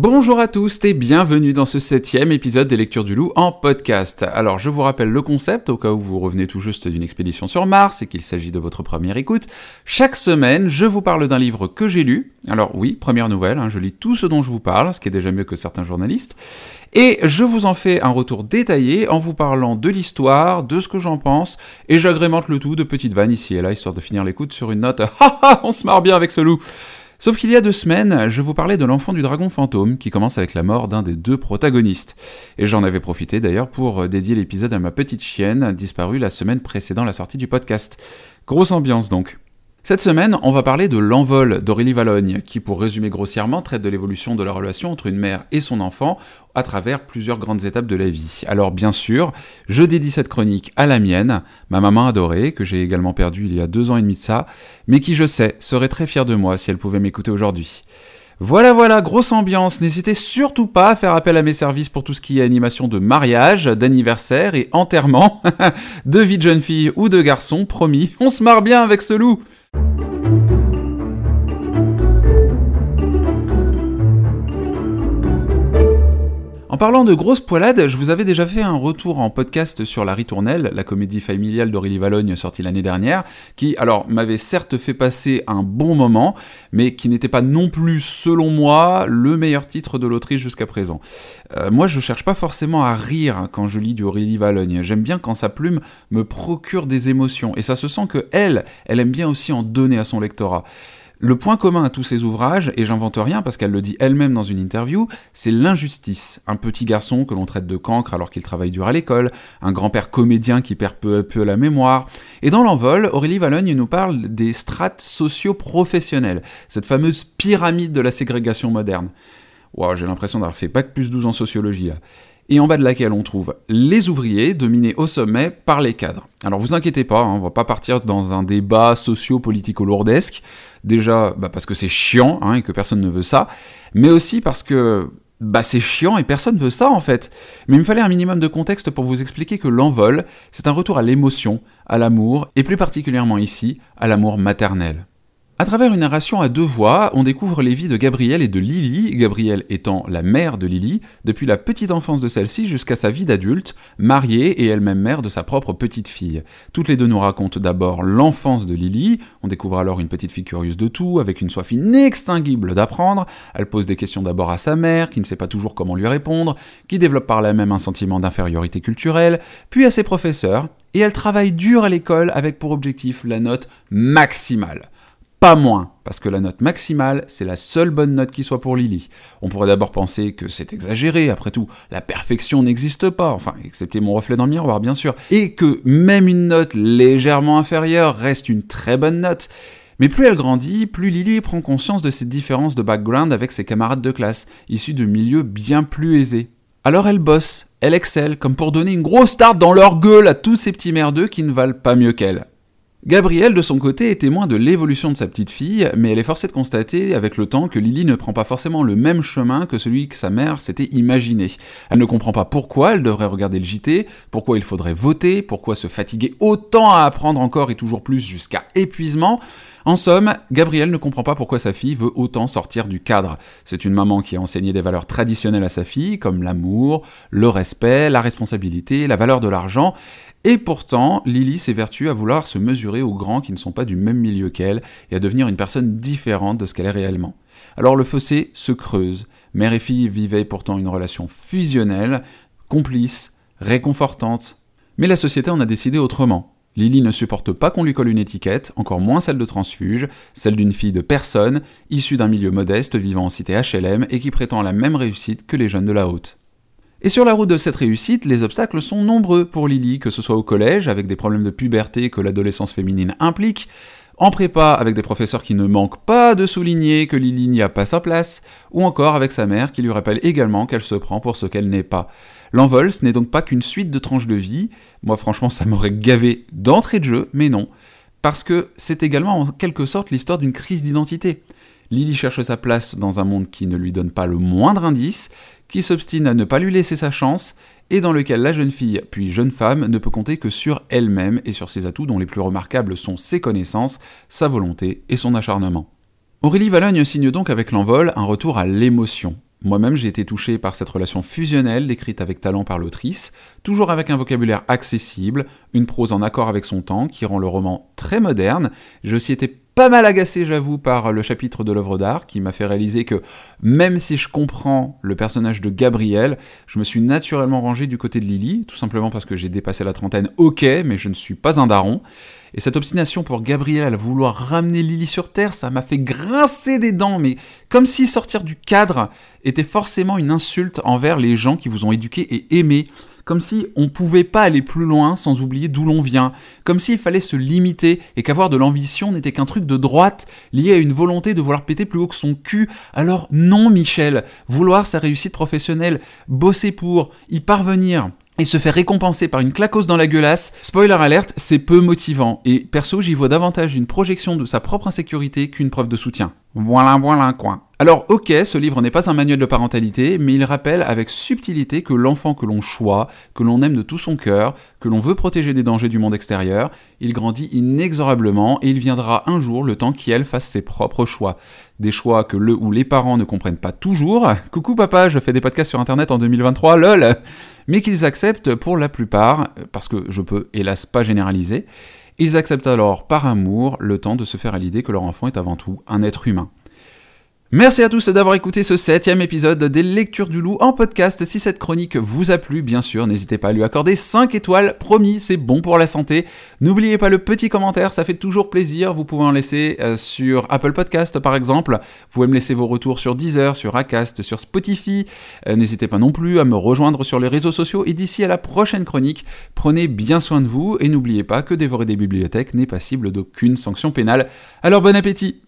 Bonjour à tous et bienvenue dans ce septième épisode des Lectures du Loup en podcast. Alors je vous rappelle le concept au cas où vous revenez tout juste d'une expédition sur Mars et qu'il s'agit de votre première écoute. Chaque semaine, je vous parle d'un livre que j'ai lu. Alors oui, première nouvelle, hein, je lis tout ce dont je vous parle, ce qui est déjà mieux que certains journalistes. Et je vous en fais un retour détaillé en vous parlant de l'histoire, de ce que j'en pense, et j'agrémente le tout de petites vannes ici et là, histoire de finir l'écoute sur une note « Ha on se marre bien avec ce loup !» Sauf qu'il y a deux semaines, je vous parlais de l'enfant du dragon fantôme qui commence avec la mort d'un des deux protagonistes. Et j'en avais profité d'ailleurs pour dédier l'épisode à ma petite chienne, disparue la semaine précédant la sortie du podcast. Grosse ambiance donc. Cette semaine, on va parler de l'envol d'Aurélie Valogne, qui, pour résumer grossièrement, traite de l'évolution de la relation entre une mère et son enfant à travers plusieurs grandes étapes de la vie. Alors, bien sûr, je dédie cette chronique à la mienne, ma maman adorée, que j'ai également perdue il y a deux ans et demi de ça, mais qui, je sais, serait très fière de moi si elle pouvait m'écouter aujourd'hui. Voilà, voilà, grosse ambiance. N'hésitez surtout pas à faire appel à mes services pour tout ce qui est animation de mariage, d'anniversaire et enterrement, de vie de jeune fille ou de garçon, promis, on se marre bien avec ce loup. thank you parlant de grosses poilades, je vous avais déjà fait un retour en podcast sur La Ritournelle, la comédie familiale d'Aurélie Valogne sortie l'année dernière, qui, alors, m'avait certes fait passer un bon moment, mais qui n'était pas non plus, selon moi, le meilleur titre de l'Autriche jusqu'à présent. Euh, moi, je cherche pas forcément à rire quand je lis du Aurélie Valogne. J'aime bien quand sa plume me procure des émotions, et ça se sent que elle, elle aime bien aussi en donner à son lectorat. Le point commun à tous ces ouvrages, et j'invente rien parce qu'elle le dit elle-même dans une interview, c'est l'injustice. Un petit garçon que l'on traite de cancre alors qu'il travaille dur à l'école, un grand-père comédien qui perd peu à peu la mémoire. Et dans l'envol, Aurélie Valogne nous parle des strates socio-professionnelles, cette fameuse pyramide de la ségrégation moderne. Wow, j'ai l'impression d'avoir fait Bac plus 12 en sociologie là et en bas de laquelle on trouve les ouvriers dominés au sommet par les cadres. Alors vous inquiétez pas, hein, on va pas partir dans un débat socio-politico-lourdesque, déjà bah, parce que c'est chiant hein, et que personne ne veut ça, mais aussi parce que bah c'est chiant et personne veut ça en fait. Mais il me fallait un minimum de contexte pour vous expliquer que l'envol, c'est un retour à l'émotion, à l'amour, et plus particulièrement ici, à l'amour maternel. À travers une narration à deux voix, on découvre les vies de Gabrielle et de Lily, Gabrielle étant la mère de Lily, depuis la petite enfance de celle-ci jusqu'à sa vie d'adulte, mariée et elle-même mère de sa propre petite fille. Toutes les deux nous racontent d'abord l'enfance de Lily, on découvre alors une petite fille curieuse de tout, avec une soif inextinguible d'apprendre, elle pose des questions d'abord à sa mère, qui ne sait pas toujours comment lui répondre, qui développe par là même un sentiment d'infériorité culturelle, puis à ses professeurs, et elle travaille dur à l'école avec pour objectif la note maximale pas moins, parce que la note maximale, c'est la seule bonne note qui soit pour Lily. On pourrait d'abord penser que c'est exagéré, après tout, la perfection n'existe pas, enfin, excepté mon reflet dans le miroir, bien sûr, et que même une note légèrement inférieure reste une très bonne note. Mais plus elle grandit, plus Lily prend conscience de ces différences de background avec ses camarades de classe, issus de milieux bien plus aisés. Alors elle bosse, elle excelle, comme pour donner une grosse tarte dans leur gueule à tous ces petits merdeux qui ne valent pas mieux qu'elle. Gabrielle, de son côté, est témoin de l'évolution de sa petite fille, mais elle est forcée de constater avec le temps que Lily ne prend pas forcément le même chemin que celui que sa mère s'était imaginé. Elle ne comprend pas pourquoi elle devrait regarder le JT, pourquoi il faudrait voter, pourquoi se fatiguer autant à apprendre encore et toujours plus jusqu'à épuisement. En somme, Gabrielle ne comprend pas pourquoi sa fille veut autant sortir du cadre. C'est une maman qui a enseigné des valeurs traditionnelles à sa fille, comme l'amour, le respect, la responsabilité, la valeur de l'argent, et pourtant, Lily s'évertue à vouloir se mesurer aux grands qui ne sont pas du même milieu qu'elle et à devenir une personne différente de ce qu'elle est réellement. Alors le fossé se creuse. Mère et fille vivaient pourtant une relation fusionnelle, complice, réconfortante. Mais la société en a décidé autrement. Lily ne supporte pas qu'on lui colle une étiquette, encore moins celle de transfuge, celle d'une fille de personne, issue d'un milieu modeste vivant en cité HLM et qui prétend la même réussite que les jeunes de la haute. Et sur la route de cette réussite, les obstacles sont nombreux pour Lily, que ce soit au collège, avec des problèmes de puberté que l'adolescence féminine implique, en prépa avec des professeurs qui ne manquent pas de souligner que Lily n'y a pas sa place, ou encore avec sa mère qui lui rappelle également qu'elle se prend pour ce qu'elle n'est pas. L'envol, ce n'est donc pas qu'une suite de tranches de vie, moi franchement ça m'aurait gavé d'entrée de jeu, mais non, parce que c'est également en quelque sorte l'histoire d'une crise d'identité. Lily cherche sa place dans un monde qui ne lui donne pas le moindre indice, qui s'obstine à ne pas lui laisser sa chance, et dans lequel la jeune fille, puis jeune femme, ne peut compter que sur elle-même et sur ses atouts dont les plus remarquables sont ses connaissances, sa volonté et son acharnement. Aurélie Valogne signe donc avec l'envol un retour à l'émotion. Moi-même, j'ai été touché par cette relation fusionnelle décrite avec talent par l'autrice, toujours avec un vocabulaire accessible, une prose en accord avec son temps qui rend le roman très moderne. J'ai aussi été pas mal agacé, j'avoue, par le chapitre de l'œuvre d'art qui m'a fait réaliser que même si je comprends le personnage de Gabriel, je me suis naturellement rangé du côté de Lily, tout simplement parce que j'ai dépassé la trentaine, ok, mais je ne suis pas un daron. Et cette obstination pour Gabriel à vouloir ramener Lily sur Terre, ça m'a fait grincer des dents, mais comme si sortir du cadre était forcément une insulte envers les gens qui vous ont éduqué et aimé comme si on pouvait pas aller plus loin sans oublier d'où l'on vient, comme s'il fallait se limiter et qu'avoir de l'ambition n'était qu'un truc de droite lié à une volonté de vouloir péter plus haut que son cul. Alors non Michel, vouloir sa réussite professionnelle, bosser pour, y parvenir, et se faire récompenser par une claquose dans la gueulasse, spoiler alerte, c'est peu motivant. Et perso, j'y vois davantage une projection de sa propre insécurité qu'une preuve de soutien. Voilà, voilà, quoi. Alors ok, ce livre n'est pas un manuel de parentalité, mais il rappelle avec subtilité que l'enfant que l'on choisit, que l'on aime de tout son cœur, que l'on veut protéger des dangers du monde extérieur, il grandit inexorablement et il viendra un jour le temps qu'elle fasse ses propres choix. Des choix que le ou les parents ne comprennent pas toujours. Coucou papa, je fais des podcasts sur internet en 2023, lol Mais qu'ils acceptent pour la plupart, parce que je peux hélas pas généraliser, ils acceptent alors par amour le temps de se faire à l'idée que leur enfant est avant tout un être humain. Merci à tous d'avoir écouté ce septième épisode des Lectures du Loup en podcast. Si cette chronique vous a plu, bien sûr, n'hésitez pas à lui accorder 5 étoiles. Promis, c'est bon pour la santé. N'oubliez pas le petit commentaire, ça fait toujours plaisir. Vous pouvez en laisser euh, sur Apple Podcast par exemple. Vous pouvez me laisser vos retours sur Deezer, sur Acast, sur Spotify. Euh, n'hésitez pas non plus à me rejoindre sur les réseaux sociaux. Et d'ici à la prochaine chronique, prenez bien soin de vous et n'oubliez pas que dévorer des bibliothèques n'est passible d'aucune sanction pénale. Alors bon appétit